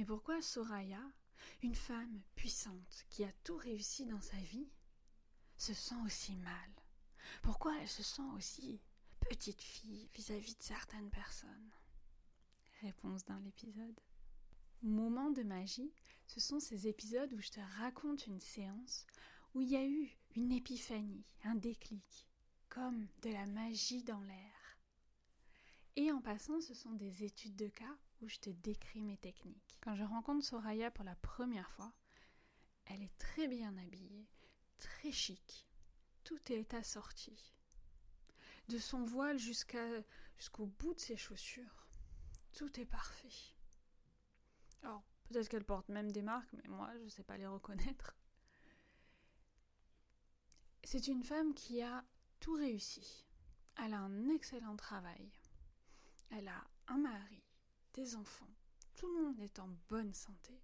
Mais pourquoi Soraya, une femme puissante qui a tout réussi dans sa vie, se sent aussi mal? Pourquoi elle se sent aussi petite fille vis-à-vis de certaines personnes? Réponse dans l'épisode. Moment de magie, ce sont ces épisodes où je te raconte une séance où il y a eu une épiphanie, un déclic, comme de la magie dans l'air. Et en passant, ce sont des études de cas où je te décris mes techniques. Quand je rencontre Soraya pour la première fois, elle est très bien habillée, très chic. Tout est assorti. De son voile jusqu'au bout de ses chaussures, tout est parfait. Alors, peut-être qu'elle porte même des marques, mais moi, je ne sais pas les reconnaître. C'est une femme qui a tout réussi. Elle a un excellent travail. Elle a un mari, des enfants. Tout le monde est en bonne santé.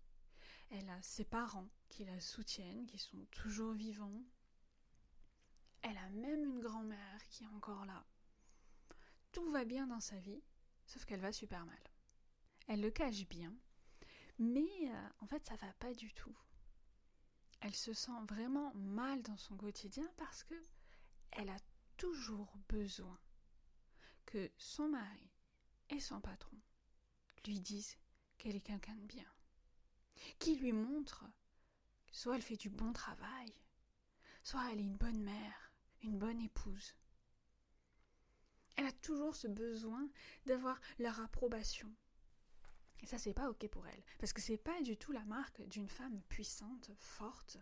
Elle a ses parents qui la soutiennent, qui sont toujours vivants. Elle a même une grand-mère qui est encore là. Tout va bien dans sa vie, sauf qu'elle va super mal. Elle le cache bien, mais euh, en fait ça va pas du tout. Elle se sent vraiment mal dans son quotidien parce que elle a toujours besoin que son mari et son patron lui disent qu'elle est quelqu'un de bien, qui lui montre soit elle fait du bon travail, soit elle est une bonne mère, une bonne épouse. Elle a toujours ce besoin d'avoir leur approbation. Et ça, c'est pas ok pour elle, parce que c'est pas du tout la marque d'une femme puissante, forte.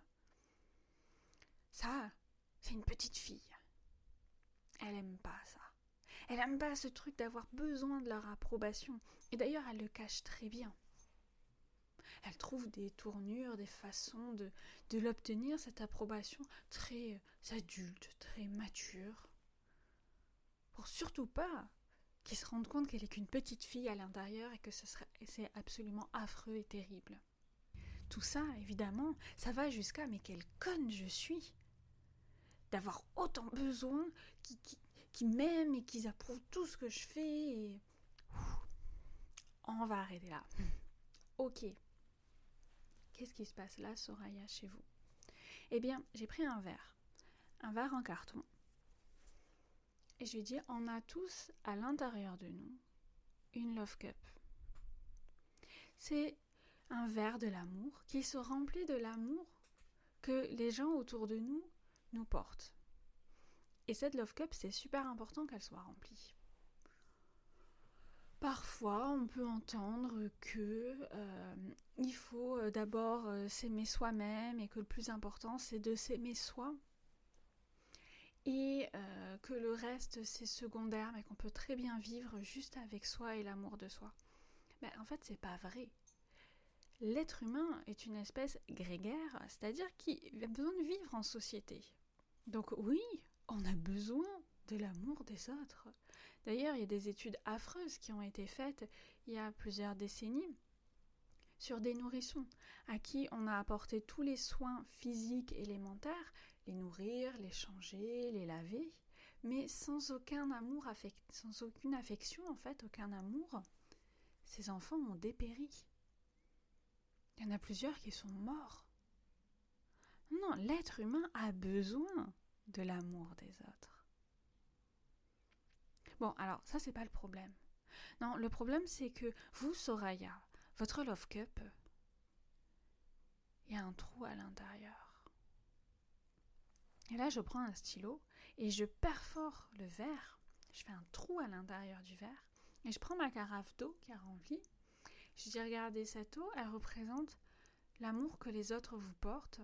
Ça, c'est une petite fille. Elle aime pas ça. Elle aime pas ce truc d'avoir besoin de leur approbation. Et d'ailleurs, elle le cache très bien. Elle trouve des tournures, des façons de, l'obtenir, cette approbation, très adulte, très mature. Pour surtout pas qu'ils se rendent compte qu'elle est qu'une petite fille à l'intérieur et que c'est absolument affreux et terrible. Tout ça, évidemment, ça va jusqu'à mais quelle conne je suis d'avoir autant besoin m'aiment et qu'ils approuvent tout ce que je fais. On va arrêter là. Ok. Qu'est-ce qui se passe là, Soraya, chez vous? Eh bien, j'ai pris un verre. Un verre en carton. Et je lui ai dit, on a tous à l'intérieur de nous une love cup. C'est un verre de l'amour qui se remplit de l'amour que les gens autour de nous nous portent. Et cette love cup, c'est super important qu'elle soit remplie. Parfois, on peut entendre que euh, il faut euh, d'abord euh, s'aimer soi-même et que le plus important, c'est de s'aimer soi. Et que le reste, c'est secondaire, mais qu'on peut très bien vivre juste avec soi et l'amour de soi. Mais en fait, c'est pas vrai. L'être humain est une espèce grégaire, c'est-à-dire qui a besoin de vivre en société. Donc oui, on a besoin de l'amour des autres. D'ailleurs, il y a des études affreuses qui ont été faites il y a plusieurs décennies sur des nourrissons à qui on a apporté tous les soins physiques élémentaires, les nourrir, les changer, les laver, mais sans aucun amour, sans aucune affection en fait, aucun amour. Ces enfants ont dépéri. Il y en a plusieurs qui sont morts. Non, l'être humain a besoin de l'amour des autres. Bon, alors ça c'est pas le problème. Non, le problème c'est que vous, Soraya, votre love cup, il y a un trou à l'intérieur. Et là, je prends un stylo et je perfore le verre. Je fais un trou à l'intérieur du verre et je prends ma carafe d'eau qui a rempli. Je dis regardez cette eau, elle représente l'amour que les autres vous portent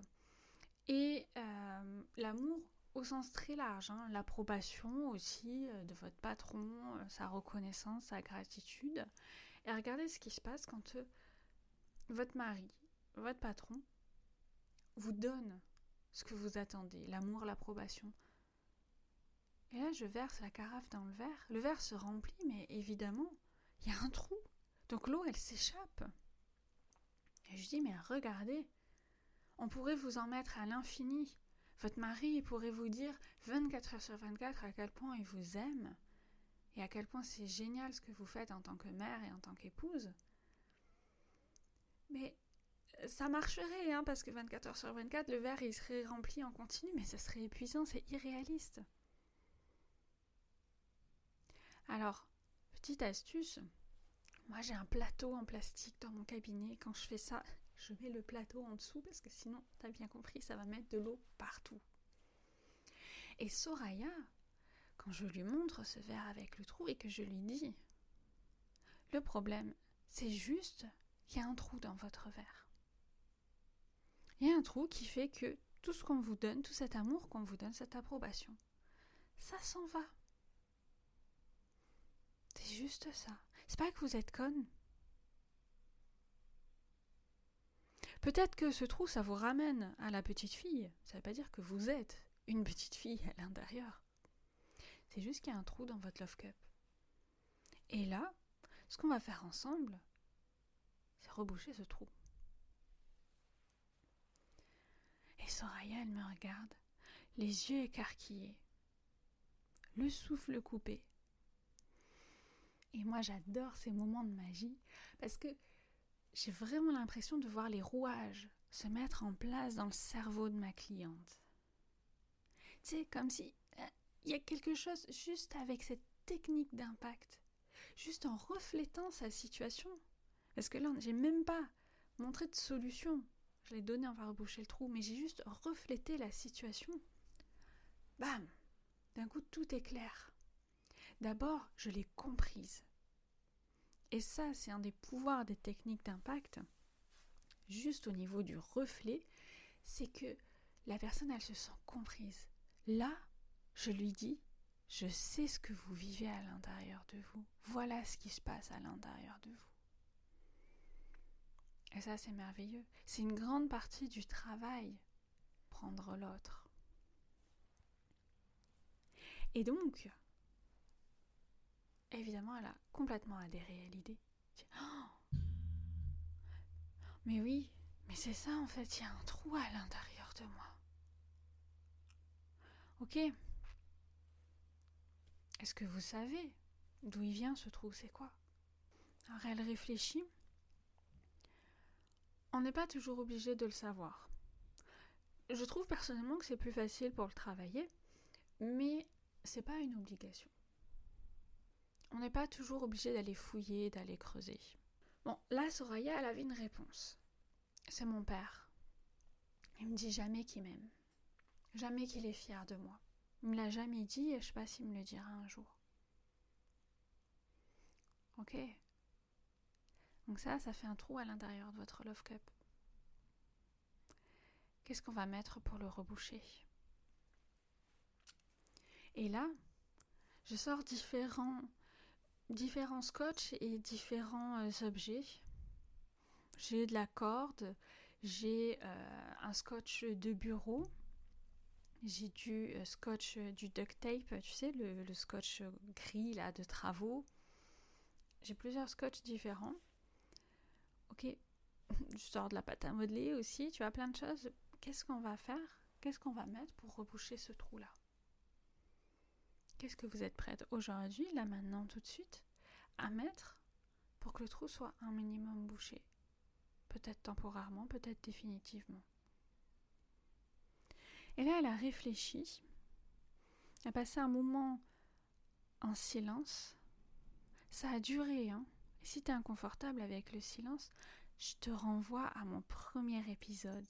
et euh, l'amour au sens très large, hein, l'approbation aussi euh, de votre patron, euh, sa reconnaissance, sa gratitude. Et regardez ce qui se passe quand euh, votre mari, votre patron, vous donne ce que vous attendez, l'amour, l'approbation. Et là, je verse la carafe dans le verre. Le verre se remplit, mais évidemment, il y a un trou. Donc l'eau, elle s'échappe. Et je dis, mais regardez, on pourrait vous en mettre à l'infini. Votre mari pourrait vous dire 24 heures sur 24 à quel point il vous aime et à quel point c'est génial ce que vous faites en tant que mère et en tant qu'épouse. Mais euh, ça marcherait, hein, parce que 24 heures sur 24, le verre il serait rempli en continu, mais ce serait épuisant, c'est irréaliste. Alors, petite astuce, moi j'ai un plateau en plastique dans mon cabinet. Quand je fais ça, je mets le plateau en dessous parce que sinon, t'as bien compris, ça va mettre de l'eau partout. Et Soraya, quand je lui montre ce verre avec le trou et que je lui dis, le problème, c'est juste qu'il y a un trou dans votre verre. Il y a un trou qui fait que tout ce qu'on vous donne, tout cet amour qu'on vous donne, cette approbation, ça s'en va. C'est juste ça. C'est pas que vous êtes conne. Peut-être que ce trou, ça vous ramène à la petite fille. Ça veut pas dire que vous êtes une petite fille à l'intérieur. C'est juste qu'il y a un trou dans votre love cup. Et là, ce qu'on va faire ensemble, c'est reboucher ce trou. Et Soraya, elle me regarde, les yeux écarquillés, le souffle coupé. Et moi, j'adore ces moments de magie parce que j'ai vraiment l'impression de voir les rouages se mettre en place dans le cerveau de ma cliente. Tu sais, comme si euh, il y a quelque chose juste avec cette technique d'impact, juste en reflétant sa situation. Parce que là, j'ai même pas montré de solution. Je l'ai donné, on va reboucher le trou, mais j'ai juste reflété la situation. Bam D'un coup, tout est clair. D'abord, je l'ai comprise. Et ça, c'est un des pouvoirs des techniques d'impact, juste au niveau du reflet, c'est que la personne, elle se sent comprise. Là, je lui dis, je sais ce que vous vivez à l'intérieur de vous. Voilà ce qui se passe à l'intérieur de vous. Et ça, c'est merveilleux. C'est une grande partie du travail, prendre l'autre. Et donc, évidemment, elle a complètement adhéré à l'idée. Mais oui, mais c'est ça en fait, il y a un trou à l'intérieur de moi. Ok. Est-ce que vous savez d'où il vient ce trou? C'est quoi? Alors elle réfléchit. On n'est pas toujours obligé de le savoir. Je trouve personnellement que c'est plus facile pour le travailler, mais c'est pas une obligation. On n'est pas toujours obligé d'aller fouiller, d'aller creuser. Bon, là, Soraya, elle avait une réponse. C'est mon père. Il me dit jamais qu'il m'aime. Jamais qu'il est fier de moi. Il me l'a jamais dit et je sais pas s'il me le dira un jour. Ok. Donc ça, ça fait un trou à l'intérieur de votre love cup. Qu'est-ce qu'on va mettre pour le reboucher? Et là, je sors différents différents scotch et différents euh, objets. J'ai de la corde, j'ai euh, un scotch de bureau, j'ai du euh, scotch, du duct tape, tu sais, le, scotch gris là de travaux. J'ai plusieurs scotch différents. Ok, je sors de la pâte à modeler aussi, tu as plein de choses. Qu'est-ce qu'on va faire? Qu'est-ce qu'on va mettre pour reboucher ce trou-là? Qu'est-ce que vous êtes prête aujourd'hui, là maintenant, tout de suite, à mettre pour que le trou soit un minimum bouché? Peut-être temporairement, peut-être définitivement. Et là, elle a réfléchi, a passé un moment en silence. Ça a duré, hein. Et si tu es inconfortable avec le silence, je te renvoie à mon premier épisode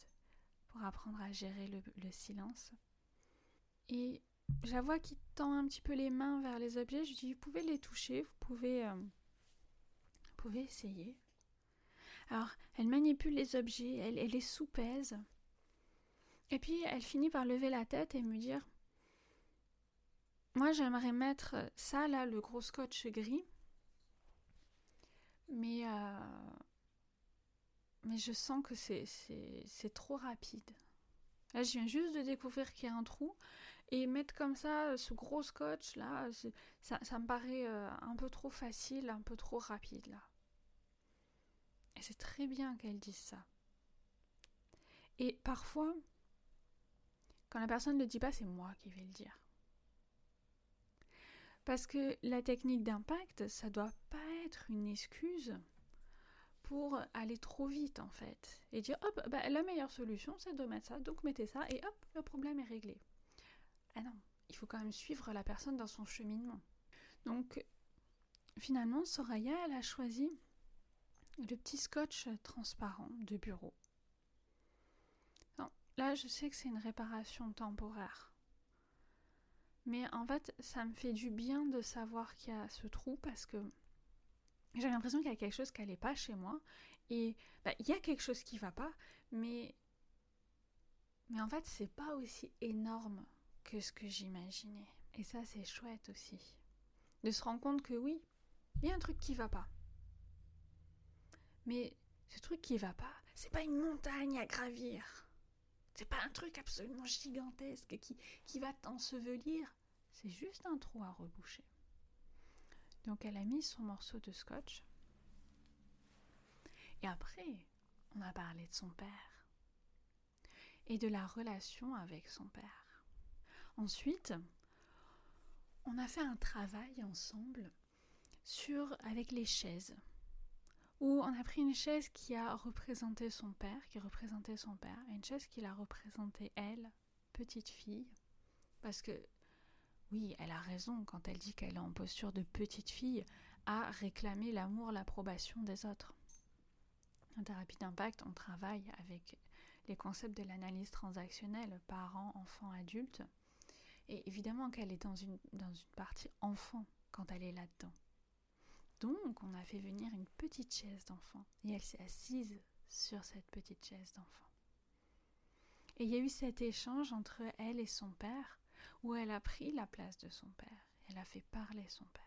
pour apprendre à gérer le, le silence. Et je la vois qui tend un petit peu les mains vers les objets. Je dis, vous pouvez les toucher, vous pouvez, euh, vous pouvez essayer. Alors, elle manipule les objets, elle, elle les soupèse. Et puis, elle finit par lever la tête et me dire, moi, j'aimerais mettre ça, là, le gros scotch gris. Mais, euh, mais je sens que c'est trop rapide. Là, je viens juste de découvrir qu'il y a un trou. Et mettre comme ça euh, ce gros scotch là, ça, me paraît euh, un peu trop facile, un peu trop rapide là. Et c'est très bien qu'elle dise ça. Et parfois, quand la personne ne le dit pas, c'est moi qui vais le dire. Parce que la technique d'impact, ça doit pas être une excuse pour aller trop vite en fait et dire hop, bah, la meilleure solution c'est de mettre ça, donc mettez ça et hop, le problème est réglé. Ah non, il faut quand même suivre la personne dans son cheminement. Donc finalement, Soraya, elle a choisi le petit scotch transparent de bureau. là, je sais que c'est une réparation temporaire. Mais en fait, ça me fait du bien de savoir qu'il y a ce trou parce que j'ai l'impression qu'il y a quelque chose qui n'allait pas chez moi. Et bah, il y a quelque chose qui va pas, mais, mais en fait, c'est pas aussi énorme que ce que j'imaginais. Et ça, c'est chouette aussi. De se rendre compte que oui, il y a un truc qui va pas. Mais ce truc qui va pas, c'est pas une montagne à gravir. C'est pas un truc absolument gigantesque qui, qui va t'ensevelir. C'est juste un trou à reboucher. Donc elle a mis son morceau de scotch. Et après, on a parlé de son père et de la relation avec son père. Ensuite, on a fait un travail ensemble sur avec les chaises où on a pris une chaise qui a représenté son père, qui représentait son père, et une chaise qui l'a représentée elle, petite fille, parce que oui, elle a raison quand elle dit qu'elle est en posture de petite fille à réclamer l'amour, l'approbation des autres. En thérapie d'impact, on travaille avec les concepts de l'analyse transactionnelle, parents, enfants, adultes. Et évidemment qu'elle est dans une, dans une partie enfant quand elle est là-dedans. Donc, on a fait venir une petite chaise d'enfant et elle s'est assise sur cette petite chaise d'enfant. Et il y a eu cet échange entre elle et son père où elle a pris la place de son père. Elle a fait parler son père.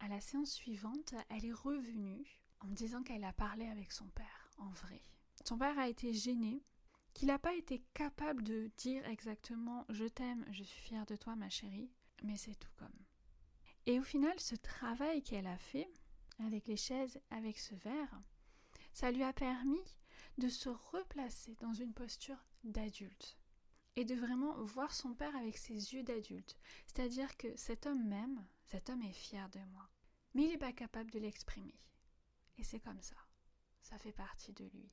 À la séance suivante, elle est revenue en me disant qu'elle a parlé avec son père, en vrai. Son père a été gêné, qu'il n'a pas été capable de dire exactement je t'aime, je suis fière de toi ma chérie, mais c'est tout comme. Et au final, ce travail qu'elle a fait avec les chaises, avec ce verre, ça lui a permis de se replacer dans une posture d'adulte et de vraiment voir son père avec ses yeux d'adulte. C'est-à-dire que cet homme m'aime, cet homme est fier de moi, mais il n'est pas capable de l'exprimer. Et c'est comme ça. Ça fait partie de lui.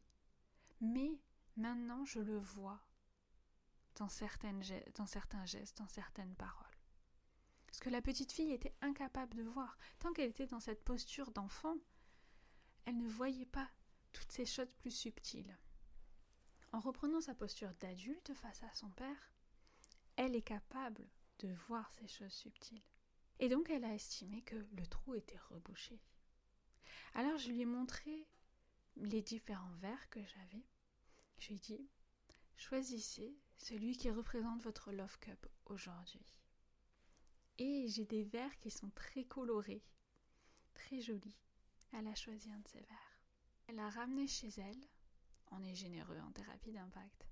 Mais maintenant, je le vois dans, certains gestes, dans certaines paroles. Ce que la petite fille était incapable de voir. Tant qu'elle était dans cette posture d'enfant, elle ne voyait pas toutes ces choses plus subtiles. En reprenant sa posture d'adulte face à son père, elle est capable de voir ces choses subtiles. Et donc elle a estimé que le trou était rebouché. Alors je lui ai montré les différents verres que j'avais. Je lui dit Choisissez celui qui représente votre Love Cup aujourd'hui. Et j'ai des verres qui sont très colorés, très jolis. Elle a choisi un de ces verres. Elle l'a ramené chez elle on est généreux en thérapie d'impact.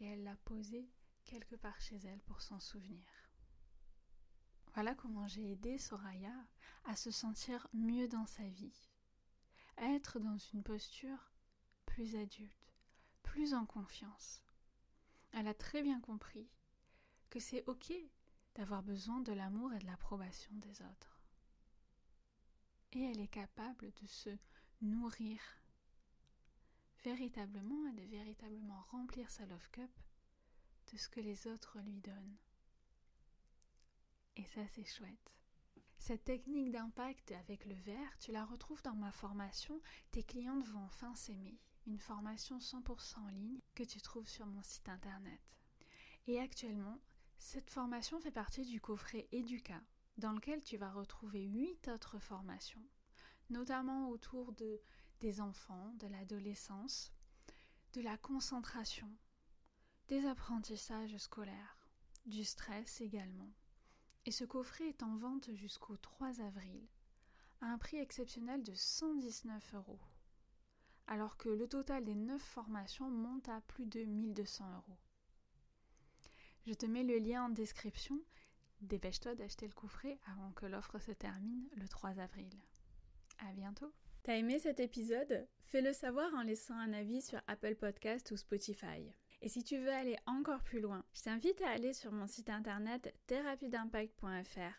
Et elle l'a posé quelque part chez elle pour s'en souvenir. Voilà comment j'ai aidé Soraya à se sentir mieux dans sa vie, à être dans une posture plus adulte, plus en confiance. Elle a très bien compris que c'est ok d'avoir besoin de l'amour et de l'approbation des autres. Et elle est capable de se nourrir véritablement et de véritablement remplir sa love cup de ce que les autres lui donnent. Et ça, c'est chouette. Cette technique d'impact avec le verre, tu la retrouves dans ma formation Tes clientes vont enfin s'aimer, une formation 100% en ligne que tu trouves sur mon site internet. Et actuellement, cette formation fait partie du coffret Educa, dans lequel tu vas retrouver 8 autres formations, notamment autour de des enfants, de l'adolescence, de la concentration, des apprentissages scolaires, du stress également. Et ce coffret est en vente jusqu'au 3 avril, à un prix exceptionnel de 119 euros, alors que le total des 9 formations monte à plus de 1200 euros. Je te mets le lien en description. Dépêche-toi d'acheter le coffret avant que l'offre se termine le 3 avril. À bientôt! T'as aimé cet épisode? Fais-le savoir en laissant un avis sur Apple Podcast ou Spotify. Et si tu veux aller encore plus loin, je t'invite à aller sur mon site internet thérapie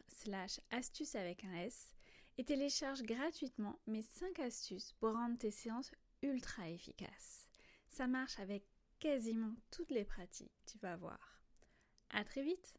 slash astuce avec un S et télécharge gratuitement mes 5 astuces pour rendre tes séances ultra efficaces. Ça marche avec quasiment toutes les pratiques, tu vas voir. À très vite